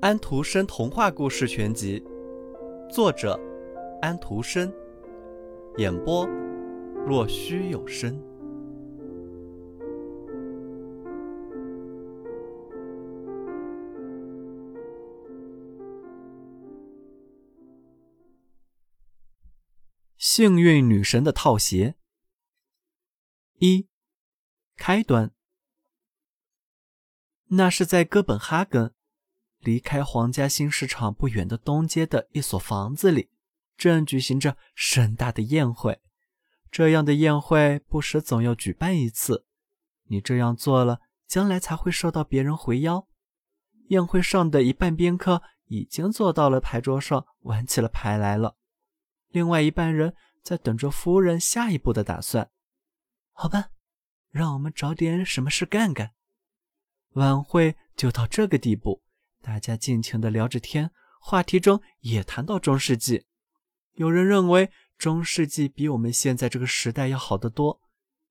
安徒生童话故事全集，作者安徒生，演播若虚有声。幸运女神的套鞋一开端，那是在哥本哈根。离开皇家新市场不远的东街的一所房子里，正举行着盛大的宴会。这样的宴会不时总要举办一次。你这样做了，将来才会受到别人回邀。宴会上的一半宾客已经坐到了牌桌上，玩起了牌来了。另外一半人在等着夫人下一步的打算。好吧，让我们找点什么事干干。晚会就到这个地步。大家尽情地聊着天，话题中也谈到中世纪。有人认为中世纪比我们现在这个时代要好得多。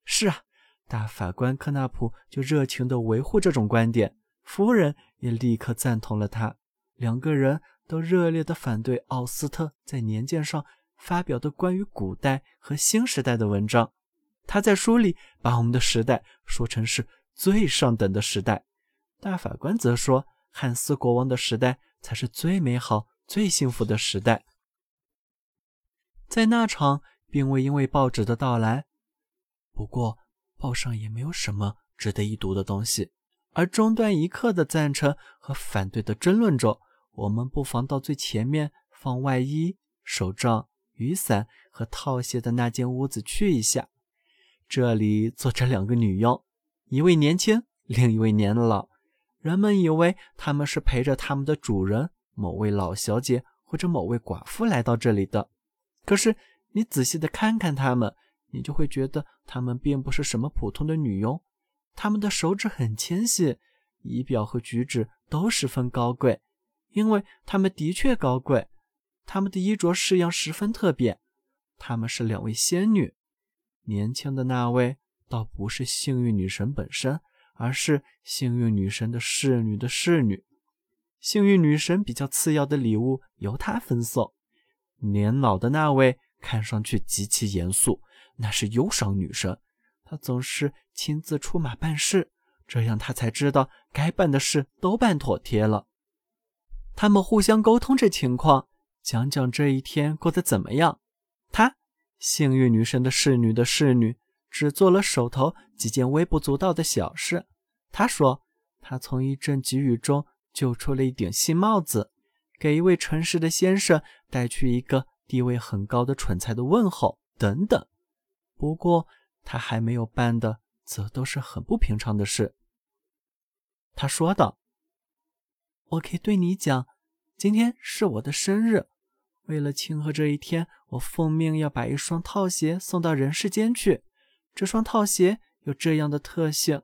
是啊，大法官科纳普就热情地维护这种观点，夫人也立刻赞同了他。两个人都热烈地反对奥斯特在年鉴上发表的关于古代和新时代的文章。他在书里把我们的时代说成是最上等的时代，大法官则说。汉斯国王的时代才是最美好、最幸福的时代。在那场，并未因为报纸的到来，不过报上也没有什么值得一读的东西。而中断一刻的赞成和反对的争论中，我们不妨到最前面放外衣、手杖、雨伞和套鞋的那间屋子去一下。这里坐着两个女佣，一位年轻，另一位年老。人们以为他们是陪着他们的主人某位老小姐或者某位寡妇来到这里的。可是你仔细的看看他们，你就会觉得他们并不是什么普通的女佣。他们的手指很纤细，仪表和举止都十分高贵，因为他们的确高贵。他们的衣着式样十分特别。他们是两位仙女，年轻的那位倒不是幸运女神本身。而是幸运女神的侍女的侍女，幸运女神比较次要的礼物由她分送。年老的那位看上去极其严肃，那是忧伤女神，她总是亲自出马办事，这样她才知道该办的事都办妥帖了。他们互相沟通这情况，讲讲这一天过得怎么样。她，幸运女神的侍女的侍女。只做了手头几件微不足道的小事。他说，他从一阵急雨中救出了一顶新帽子，给一位诚实的先生带去一个地位很高的蠢材的问候，等等。不过，他还没有办的，则都是很不平常的事。他说道：“我可以对你讲，今天是我的生日，为了庆贺这一天，我奉命要把一双套鞋送到人世间去。”这双套鞋有这样的特性：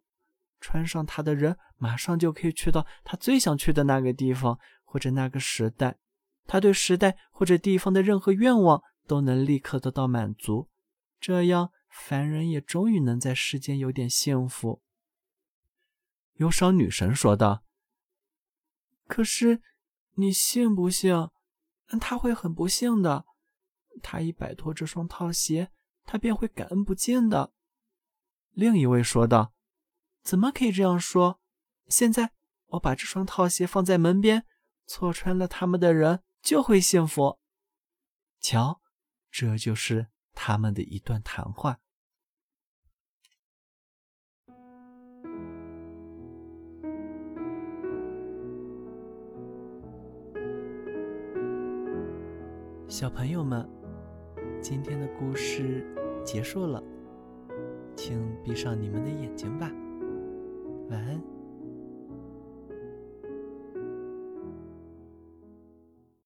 穿上它的人马上就可以去到他最想去的那个地方或者那个时代。他对时代或者地方的任何愿望都能立刻得到满足。这样，凡人也终于能在世间有点幸福。忧伤女神说道：“可是，你信不信？他会很不幸的。他一摆脱这双套鞋，他便会感恩不尽的。”另一位说道：“怎么可以这样说？现在我把这双套鞋放在门边，错穿了他们的人就会幸福。瞧，这就是他们的一段谈话。”小朋友们，今天的故事结束了。请闭上你们的眼睛吧，晚安。